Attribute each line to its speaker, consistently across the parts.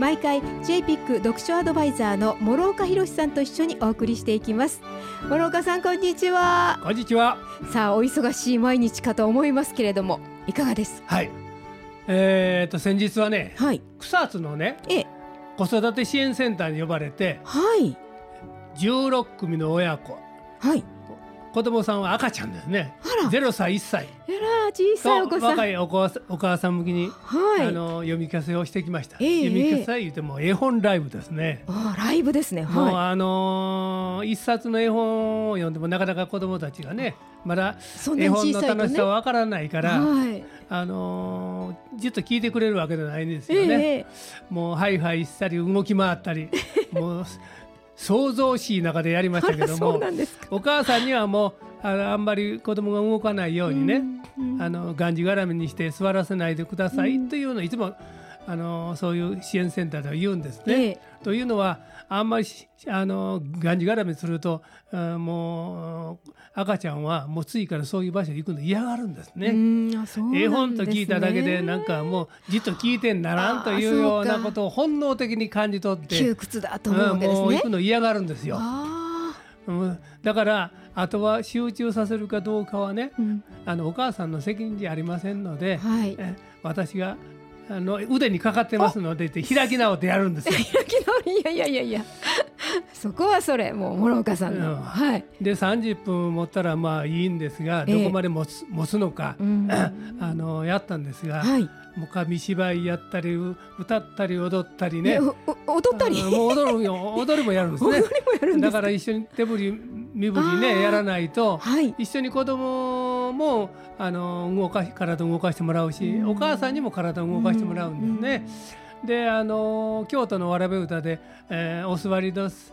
Speaker 1: 毎回 JPIC 読書アドバイザーの諸岡博さんと一緒にお送りしていきます。諸岡さんこんにちは。
Speaker 2: こんにちは。
Speaker 1: さあお忙しい毎日かと思いますけれどもいかがです？
Speaker 2: はい。えー、と先日はね
Speaker 1: はい。
Speaker 2: 草津のね
Speaker 1: え
Speaker 2: 子育て支援センターに呼ばれて
Speaker 1: はい。
Speaker 2: 16組の親子。
Speaker 1: はい
Speaker 2: 子供さんは赤ちゃんですね。
Speaker 1: あら。
Speaker 2: 0歳1歳。
Speaker 1: えら小さいお
Speaker 2: と
Speaker 1: 子さん。
Speaker 2: 若いお子お母さん向きに、
Speaker 1: はい。
Speaker 2: あの読み聞かせをしてきました、
Speaker 1: ええ。
Speaker 2: 読み聞かせ言うても絵本ライブですね、
Speaker 1: あライブですね。
Speaker 2: もう
Speaker 1: は
Speaker 2: あのー一冊の絵本を読んでもなかなか子供たちがねまだ絵
Speaker 1: に
Speaker 2: 本の楽し
Speaker 1: 小さ
Speaker 2: わからないから、
Speaker 1: はい。
Speaker 2: あのーじっと聞いてくれるわけじゃないんです
Speaker 1: え
Speaker 2: よね。
Speaker 1: ええ。
Speaker 2: もうハイハイしたり動き回ったり もう想像しい中でやりましたけども お母さんにはもうあのあんまり子供が動かないようにね、
Speaker 1: うんうん。
Speaker 2: あのがんじがらめにして座らせないでください
Speaker 1: うん
Speaker 2: というのをいつもあのそういう支援センターでは言うんですね。
Speaker 1: ええ。
Speaker 2: というのはあんまりしあのがんじがらめするとあもう赤ちゃんはもう次からそういう場所に行くの嫌がるんですね。絵本と聞いただけでなんかもうじっと聞いてんならんというようなことを本能的に感じ取って
Speaker 1: 窮屈だと思うわけですね。
Speaker 2: うんもう行くの嫌がるんですよ。
Speaker 1: あ
Speaker 2: うん。だからあとは集中させるかどうかはね
Speaker 1: ーうん。
Speaker 2: あのお母さんの責任じゃありませんので、
Speaker 1: はい。
Speaker 2: え私があの腕にかかってますので開き直ってやるんですよ。
Speaker 1: 開き直りいやいやいやいや そこはそれもう諸岡さんの、
Speaker 2: うん。
Speaker 1: はい、
Speaker 2: で30分持ったらまあいいんですが
Speaker 1: ええ。
Speaker 2: どこまで持つ,、持つのか、
Speaker 1: うん。
Speaker 2: あのやったんですが、
Speaker 1: はい。
Speaker 2: もう紙芝居やったりう歌ったり踊ったりね。
Speaker 1: 踊ったり？
Speaker 2: もう踊るよ踊りもやるんですね。
Speaker 1: もやるんです。
Speaker 2: だから一緒に手振り身振りねやらないと
Speaker 1: はい。
Speaker 2: 一緒に子供もあの動かし体を動かしてもらうし、
Speaker 1: うん。
Speaker 2: お母さんにも体を動かしてもらうんですね。であの京都のわらべ歌で「えーお座りどす」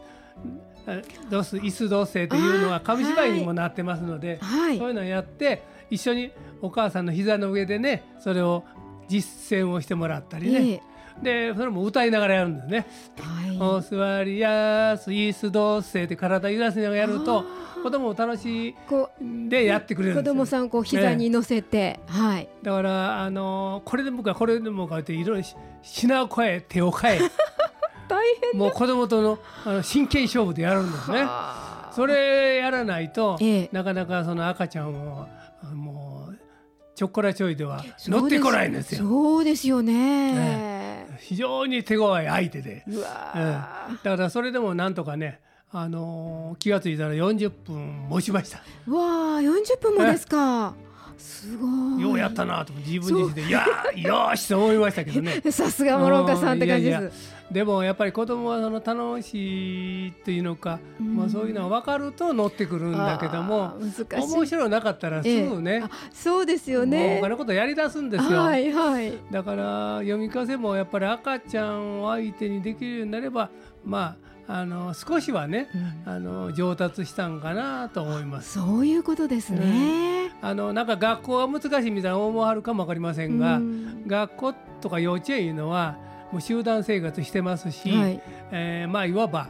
Speaker 2: えーどす椅子どせ」というのは紙芝居にもなってますので、
Speaker 1: はい。
Speaker 2: そういうのをやって一緒にお母さんの膝の上でねそれを実践をしてもらったりね、でそれも歌いながらやるんですね。
Speaker 1: ええは
Speaker 2: お座りやす椅子どせって体揺らしながらやると子供も楽しい
Speaker 1: こ
Speaker 2: でやってくれるんですよ。
Speaker 1: 供さんをこう膝に乗せて、はい。
Speaker 2: だからあのこれでもかこれでもかっていろいろし品を変え手を変え。
Speaker 1: 大変
Speaker 2: もう子供とのあの真剣勝負でやるんですね。
Speaker 1: はあ。
Speaker 2: それやらないと、
Speaker 1: ええ。
Speaker 2: なかなかその赤ちゃんをあもうちょっこらちょいでは乗ってこないんですよ。
Speaker 1: そうですよね。
Speaker 2: ね非常に手強い相手で、
Speaker 1: うわ
Speaker 2: うん
Speaker 1: ー
Speaker 2: だからそれでもなんとかね、あの気がついたら40分持ちました。
Speaker 1: うわあ40分もですか、すごい。
Speaker 2: ようやったなと自分自身で。いやーよーしと思いましたけどね。
Speaker 1: さすが諸岡さんって感じです。
Speaker 2: うんいやいでもやっぱり子供はその楽しいっていうのか、
Speaker 1: うん。
Speaker 2: まあ、そういうのは分かると乗ってくるんだけども
Speaker 1: 難しい。
Speaker 2: 面白なかったらすぐね、
Speaker 1: あそうですよね。
Speaker 2: 他のことやりだすんですよ。
Speaker 1: はいはい。
Speaker 2: だから読み聞かせもやっぱり赤ちゃんを相手にできるようになればまああの少しはねあの上達したんかなと思います。
Speaker 1: そういうことですね、
Speaker 2: あのなんか学校が難しいみたいな思わはるかも分かりませんが、
Speaker 1: うん。
Speaker 2: 学校とか幼稚園いうのはもう集団生活してますし、
Speaker 1: はい。
Speaker 2: えーまあいわば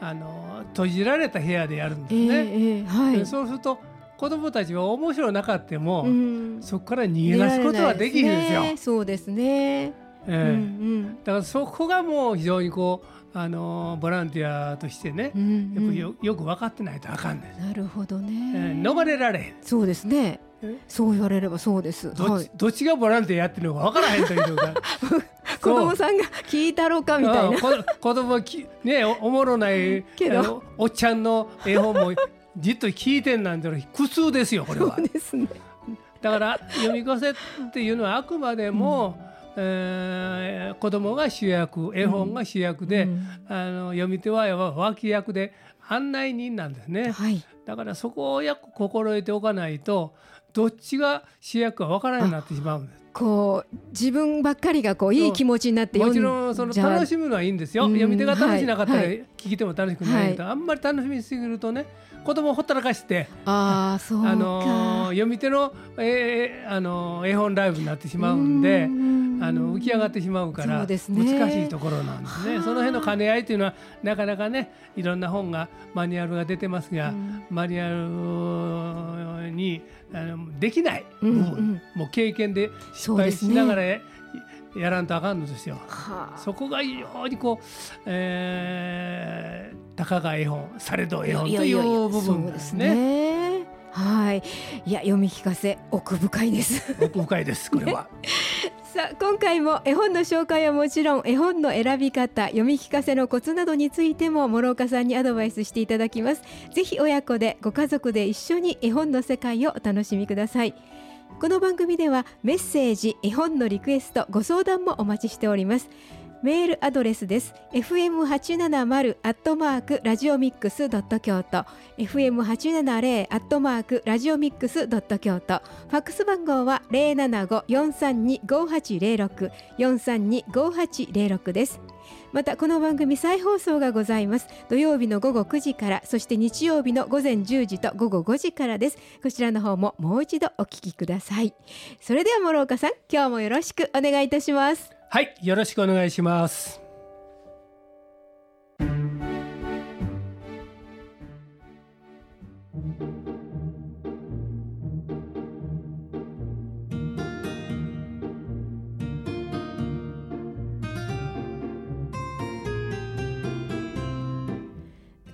Speaker 2: あの閉じられた部屋でやるんです
Speaker 1: ええ
Speaker 2: ね。
Speaker 1: ええはい。
Speaker 2: でそうすると子供たちは面白なかっても、
Speaker 1: うん。
Speaker 2: そこから逃げ出すことはできるんですよ。
Speaker 1: ね。そうですね、
Speaker 2: ええ。
Speaker 1: うん
Speaker 2: だからそこがもう非常にこうあのボランティアとしてね、
Speaker 1: うんうん。
Speaker 2: やっぱりよよく分かってないとあかんねん。
Speaker 1: なるほどね、
Speaker 2: えー逃れられへん。
Speaker 1: そうですね。
Speaker 2: え？
Speaker 1: そう言われればそうです。
Speaker 2: どっち,、
Speaker 1: はい。
Speaker 2: どっちがボランティアやってるのか分からへんというのが
Speaker 1: 子供さんが聞いたろうかみたいな。
Speaker 2: うんこ子供はきねおおもろない
Speaker 1: けど。
Speaker 2: おっちゃんの絵本もじっと聞いてんなんて苦痛ですよこれは。
Speaker 1: そう。ですね。
Speaker 2: だから読み聞かせっていうのはあくまでも、えー子供が主役絵本が主役で、
Speaker 1: うん。
Speaker 2: あの読み手は脇役で案内人なんですね。
Speaker 1: はい。
Speaker 2: だからそこをよく心得ておかないとどっちが主役かわからなくなってしまうんです。
Speaker 1: こう自分ばっかりがこういい気持ちになって
Speaker 2: もちろんその楽しむのはいいんですよ、読み手が楽しなかったら聞き手も楽しくないけど、はい、あんまり楽しみすぎるとね子供をほったらかして
Speaker 1: あそう
Speaker 2: あの読み手の,、えー、あの絵本ライブになってしまうんであの浮き上がってしまうから難しいところなんですね。その辺の兼ね合いというのはなかなかねいろんな本がマニュアルが出てますが、マニュアルにあのできない部分、うんうん、もう経験で失敗しながらやらんとあかんのですよ。そこが非常にこう、えー、たかが絵本されど絵本という部分ですね。
Speaker 1: はい、いや読み聞かせ奥深いです。
Speaker 2: 奥深いです。これは。
Speaker 1: さあ今回も絵本の紹介はもちろん絵本の選び方読み聞かせのコツなどについても諸岡さんにアドバイスしていただきますぜひ親子でご家族で一緒に絵本の世界をお楽しみくださいこの番組ではメッセージ絵本のリクエストご相談もお待ちしております。メールアドレスです。fm870 アットマークラジオミックスドット京都。fm870 アットマークラジオミックスドット京都。ファックス番号は075-432-5806 432-5806です。またこの番組再放送がございます。土曜日の午後9時からそして日曜日の午前10時と午後5時からです。こちらの方ももう一度お聞きください。それでは諸岡さん今日もよろしくお願いいたします。
Speaker 2: はいよろしくお願いします。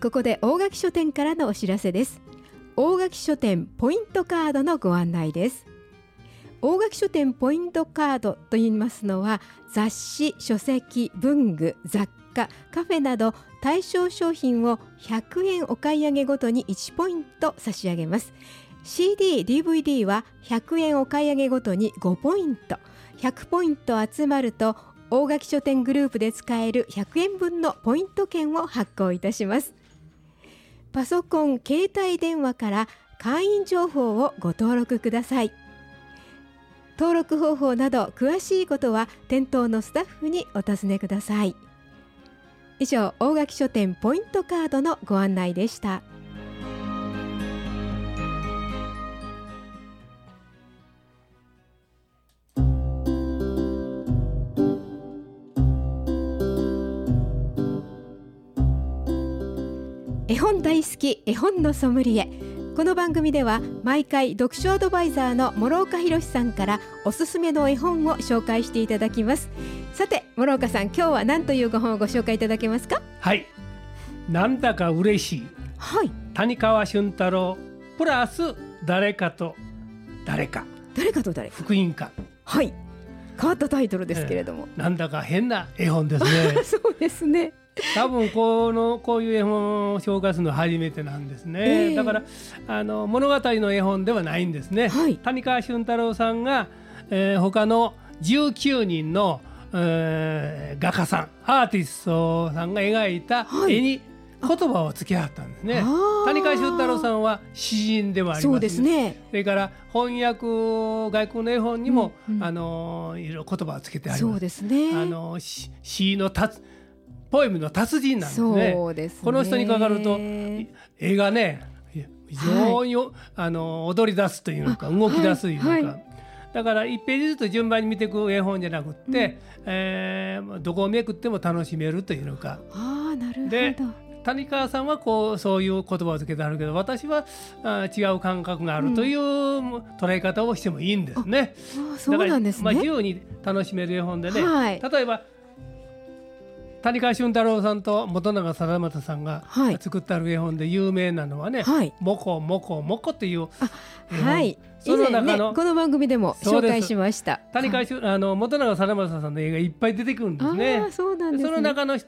Speaker 1: ここで大垣書店からのお知らせです。大垣書店ポイントカードのご案内です。大垣書店ポイントカードと言いますのは雑誌書籍文具雑貨カフェなど対象商品を100円お買い上げごとに1ポイント差し上げます。CD、DVD は100円お買い上げごとに5ポイント。100ポイント集まると大垣書店グループで使える100円分のポイント券を発行いたします。パソコン、携帯電話から会員情報をご登録ください。登録方法など詳しいことは店頭のスタッフにお尋ねください。以上大垣書店ポイントカードのご案内でした。絵本大好き絵本のソムリエ。この番組では毎回読書アドバイザーの諸岡博さんからおすすめの絵本を紹介していただきます。さて諸岡さん今日は何というご本をご紹介いただけますか？
Speaker 2: はい。なんだか嬉しい。
Speaker 1: はい。
Speaker 2: 谷川俊太郎プラス誰かと誰か。
Speaker 1: 誰かと誰
Speaker 2: 福音館
Speaker 1: はい。変わったタイトルですけれども、
Speaker 2: えー、なんだか変な絵本ですね。
Speaker 1: そうですね
Speaker 2: 多分このこういう絵本を紹介するのは初めてなんですね、えー、だからあの物語の絵本ではないんですね、はい、谷川俊太郎さんが、えー、他の19人の、えー、画家さんアーティストさんが描いた絵に言葉をつけ合ったんですね、谷川俊太郎さんは詩人でもあります、
Speaker 1: そうですね。
Speaker 2: それから翻訳外国の絵本にも、うんうん、あのいろいろ言葉をつけてあります。
Speaker 1: そうですね。
Speaker 2: あの詩の達ポエムの達人なんですね。そうですねこの人にかかると絵がね非常に、はい、あの踊り出すというのか動き出すというのか、はいはい、だから1ページずつ順番に見ていく絵本じゃなくって、うん、えー、どこをめくっても楽しめるというのか。
Speaker 1: あなるほど
Speaker 2: で谷川さんはこうそういう言葉をつけてあるけど私はあ違う感覚があるという捉え方をしてもいいんですね。
Speaker 1: うん、そうなんですね。
Speaker 2: まあ、自由に楽しめる絵本でね、はい、例えば谷川俊太郎さんと本永貞正さんが作った絵本で有名なのはね「もこもこもこ」っていう
Speaker 1: はい。その中の、ね、この番組でも紹介しました。
Speaker 2: 谷川あの本永貞正さんの絵がいっぱい出てくるんですね。
Speaker 1: そうなんです、
Speaker 2: ね、その中の一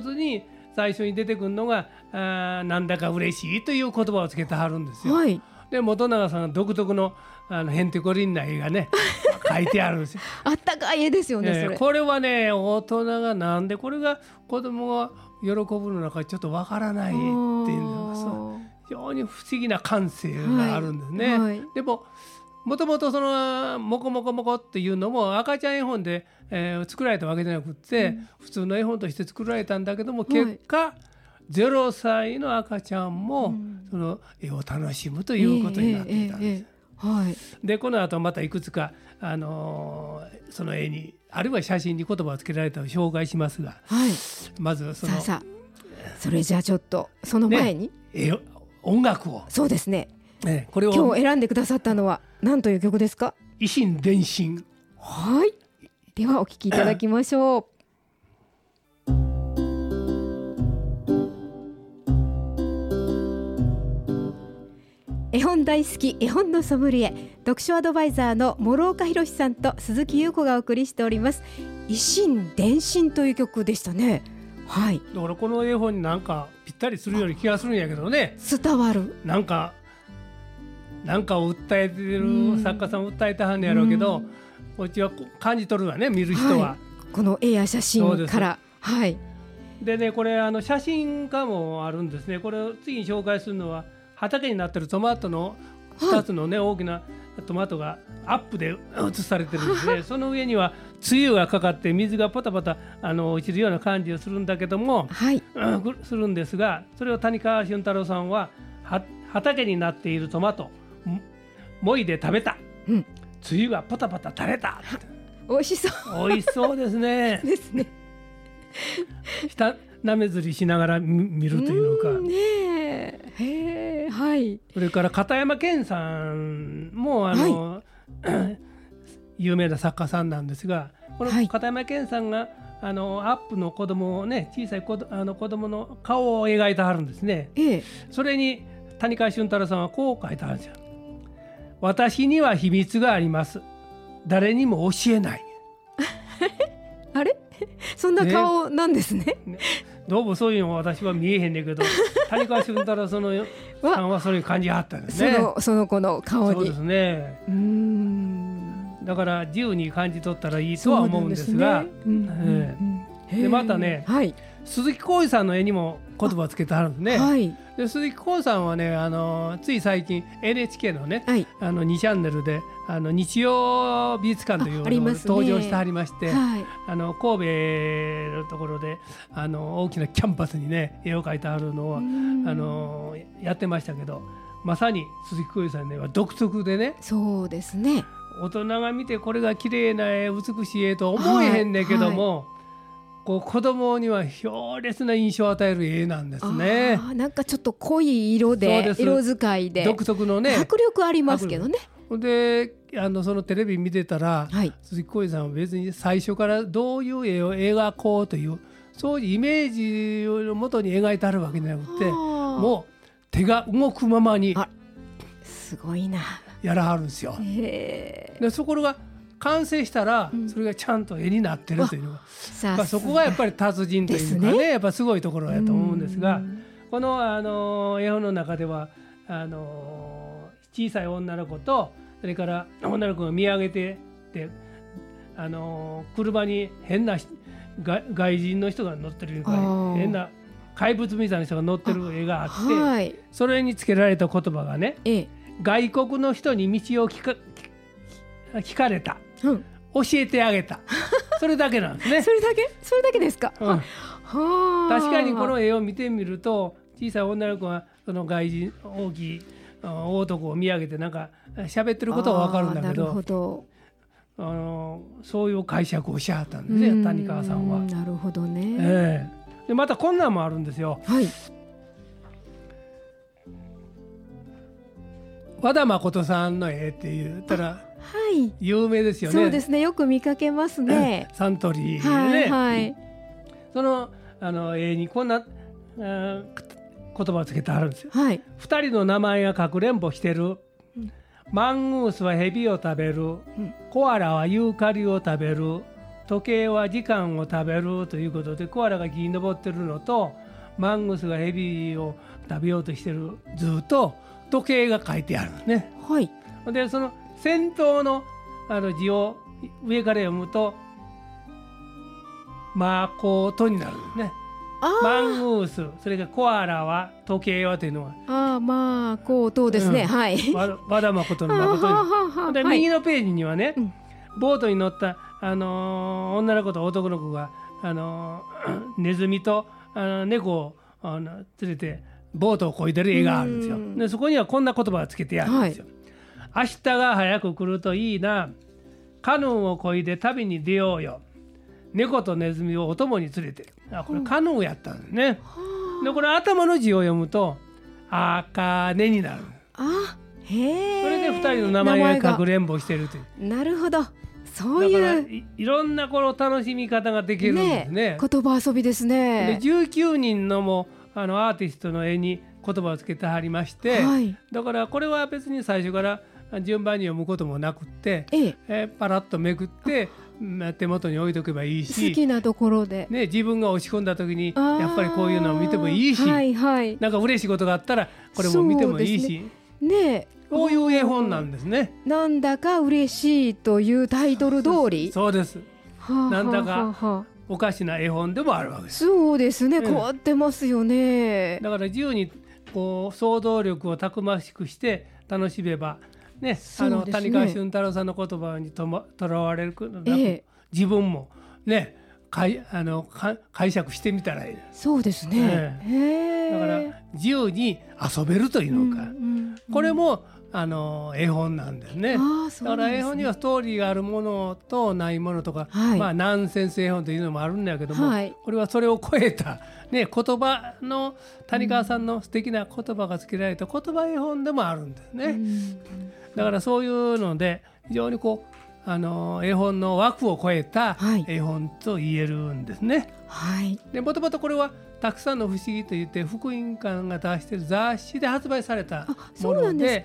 Speaker 2: つに最初に出てくるのがあなんだか嬉しいという言葉をつけてはるんですよ。はい、で本永さん独特のあのへんてこりんな絵がね 書いてあるんですよ。
Speaker 1: あったかい絵ですよね、えー、
Speaker 2: これはね大人がなんでこれが子供が喜ぶのかちょっとわからないっていうのが非常に不思議な感性があるんですね。はいはい、でももともとそのモコモコモコっていうのも赤ちゃん絵本で、えー、作られたわけじゃなくって、うん、普通の絵本として作られたんだけども結果、はい、0歳の赤ちゃんもその絵を楽しむということになっていたんです。
Speaker 1: はい、
Speaker 2: でこの後またいくつか、あのー、その絵にあるいは写真に言葉をつけられたを紹介しますが、
Speaker 1: はい、
Speaker 2: まずその
Speaker 1: さあそれじゃあちょっとその前に、
Speaker 2: ね、音楽を。
Speaker 1: そうですね。
Speaker 2: ね、これを
Speaker 1: 今日選んでくださったのは何という曲ですか？
Speaker 2: 維新伝心。
Speaker 1: はい。ではお聞きいただきましょう絵本大好き絵本のソムリエ読書アドバイザーの諸岡博さんと鈴木優子がお送りしております。維新伝心という曲でしたね。はい。
Speaker 2: だからこの絵本になんかぴったりするような気がするんやけどね。
Speaker 1: 伝わる。
Speaker 2: なんかなんかを訴えてる作家さんを訴えてはんねやろうけど、こっちは感じ取るわね見る人は、はい、
Speaker 1: この絵や写真から。はい。
Speaker 2: でねこれあの写真家もあるんですね。これを次に紹介するのは畑になってるトマトの2つのね、はい、大きなトマトがアップで写されてるんですねその上には梅雨がかかって水がポタポタあの落ちるような感じをするんだけども、
Speaker 1: はい、
Speaker 2: するんですがそれを谷川俊太郎さんは畑になっているトマトもいで食べた、うん、梅雨がポタポタ垂れた。
Speaker 1: 美味しそ
Speaker 2: う。美味しそうですね。
Speaker 1: ですね。
Speaker 2: 下なめずりしながら見るというのか。
Speaker 1: ねへはい。
Speaker 2: それから片山健さんもあの、はい、有名な作家さんなんですがこの片山健さんが、はい、あのアップの子供をね小さい子あの子供の顔を描いてはるんですね、
Speaker 1: ええ、
Speaker 2: それに谷川俊太郎さんはこう書いてあるんですよ。私には秘密があります。誰にも教えない。
Speaker 1: あれ？そんな顔なんですね、
Speaker 2: ね、どうもそういうの私は見えへんねんけど谷川俊太郎そのさんはそれ感じあったんですね。
Speaker 1: そのその子の顔に。
Speaker 2: そうですね。うん。だから自由に感じ取ったらいいとは思うんですが。でまたね、
Speaker 1: はい、
Speaker 2: 鈴木浩二さんの絵にも言葉をつけてあるんですね。
Speaker 1: はい、
Speaker 2: で鈴木浩さんはねあのつい最近 NHK のね、はい、あの2チャンネルであの日曜美術館というのを登場してはりまして、はい、あの神戸のところであの大きなキャンパスにね絵を描いてあるのをあのやってましたけどまさに鈴木浩二さんねは独特でね
Speaker 1: そうですね。
Speaker 2: 大人が見てこれが綺麗な絵美しい絵と思えへんねんけども、こう子供には強烈な印象を与える絵なんですね。
Speaker 1: なんかちょっと濃い色で色使いで。
Speaker 2: 独特のね
Speaker 1: 迫力ありますけどね。
Speaker 2: であのそのテレビ見てたら、はい、鈴木浩二さんは別に最初からどういう絵を描こうというそういうイメージをもとに描いてあるわけじゃなくてもう手が動くままに
Speaker 1: すごいな。
Speaker 2: やらはるんですよ。でそこが完成したらそれがちゃんと絵になってるというのが、まあ、そこがやっぱり達人というかね、ね、やっぱすごいところやと思うんですがこのあの絵本の中ではあの小さい女の子とそれから女の子が見上げてであの車に変な外人の人が乗ってる変な怪物みたいな人が乗ってる絵があって、はい、それにつけられた言葉がね、ええ、外国の人に道を聞か聞かれた、うん、教えてあげた。それだけなんですね。
Speaker 1: それだけ？それだけですか、
Speaker 2: うん、確かにこの絵を見てみると小さい女の子がその外人大きい大男を見上げてなんか喋ってることは分かるんだけどあのそういう解釈をしはったんですね谷川さんは。
Speaker 1: なるほどね、
Speaker 2: えー、でまたこんなんもあるんですよ。
Speaker 1: はい。
Speaker 2: 和田誠さんの絵って言ったら
Speaker 1: はい。
Speaker 2: 有名ですよね。
Speaker 1: そうですね。よく見かけますね。
Speaker 2: サントリー
Speaker 1: ね、はいはい、
Speaker 2: そのあの絵にこんなあ言葉をつけてあるんですよ、
Speaker 1: はい、
Speaker 2: 2人の名前がかくれんぼしてる、うん、マングースはヘビを食べる、うん、コアラはユーカリを食べる。時計は時間を食べる。ということでコアラが木に登ってるのとマングースがヘビを食べようとしてるずっと時計が書いてあるね。
Speaker 1: はい、
Speaker 2: でその先頭のあの字を上から読むと「まこと」になるんですね。マングース。それからコアラは時計はというのは。
Speaker 1: ああまあこうとうですね、うん、はい。
Speaker 2: 和田誠の誠に。で、右のページにはね、ボートに乗ったあのー、女の子と男の子があのー、ネズミとあの猫をあの連れてボートを漕いでる絵があるんですよ。でそこにはこんな言葉がつけてあるんですよ。はい、明日が早く来るといいなカヌーを漕いで旅に出ようよ猫とネズミをお供に連れてあこれカヌーやったんですね。でこれ頭の字を読むと「あかね」になる。
Speaker 1: あへ
Speaker 2: それで二人の名前がかくれんぼしてるという。
Speaker 1: なるほど。そういう
Speaker 2: いろんなこの楽しみ方ができるんですね。
Speaker 1: ね言葉遊びですね。
Speaker 2: で19人のもあのアーティストの絵に言葉をつけてはりまして、はい、だからこれは別に最初から順番に読むこともなくって、えええパラッとめくって手元に置いとけばいいし
Speaker 1: 好きなところで、
Speaker 2: ね、自分が押し込んだ時にやっぱりこういうのを見てもいいし、はいはい、なんか嬉しいことがあったらこれも見てもいいし。
Speaker 1: ね
Speaker 2: こういう絵本なんですね。
Speaker 1: なんだか嬉しいというタイトル通り。
Speaker 2: そうです。はあ、なんだかおかしな絵本でもあるわけです。
Speaker 1: そうですね。変わってますよね。
Speaker 2: だから自由にこう想像力をたくましくして楽しめばね、あの谷川俊太郎さんの言葉にともとらわれるええ、自分もねかいあのか解釈してみたらいい。
Speaker 1: そうですね、
Speaker 2: ね、だから自由に遊べるというのか、うんうん、これもあの絵本なんですね。すねだから絵本にはストーリーがあるものとないものとか、はい、まあナンセンス絵本というのもあるんだけども、はい、これはそれを超えた、ね、言葉の谷川さんの素敵な言葉がつけられた言葉絵本でもあるんですね。うん、だからそういうので非常にこうあの絵本の枠を超えた絵本と言えるんですね。はい、でもともとこれはたくさんの不思議といって福音館が出している雑誌で発売されたもので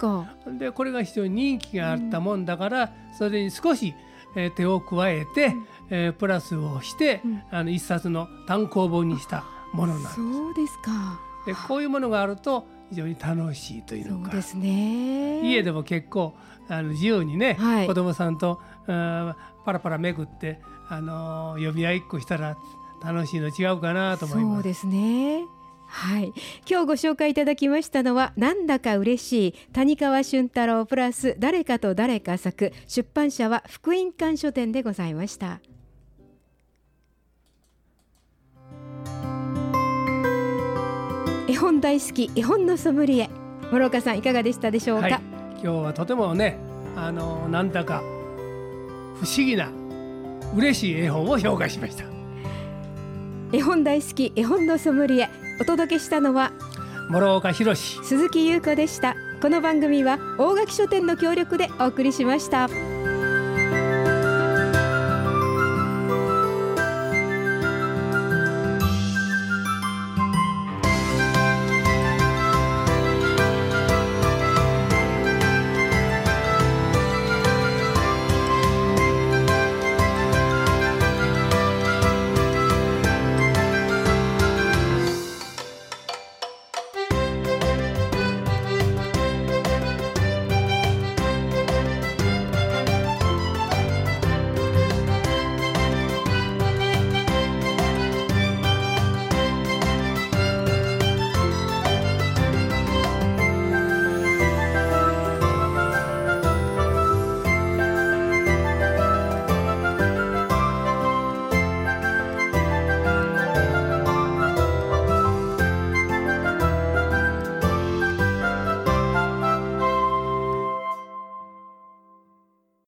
Speaker 2: でこれが非常に人気があったもんだから、うん、それに少し、えー、手を加えて、うん、えー、プラスをして、うん、あの一冊の単行本にしたものなんです。
Speaker 1: そうですか。
Speaker 2: でこういうものがあると非常に楽しいというの
Speaker 1: か。です、ね、
Speaker 2: 家でも結構あの自由にね、はい、子供さんとパラパラめくってあの読み合いっこしたら楽しいの違うかなと思います。
Speaker 1: そうですね。はい、今日ご紹介いただきましたのはなんだか嬉しい谷川俊太郎プラス誰かと誰か作出版社は福音館書店でございました。絵本大好き絵本のソムリエ。諸岡さんいかがでしたでしょうか、はい、
Speaker 2: 今日はとてもねあのなんだか不思議な嬉しい絵本を紹介しました
Speaker 1: 絵本大好き絵本のソムリエ。お届けしたのは
Speaker 2: 諸岡博
Speaker 1: 鈴木優子でした。この番組は大垣書店の協力でお送りしました。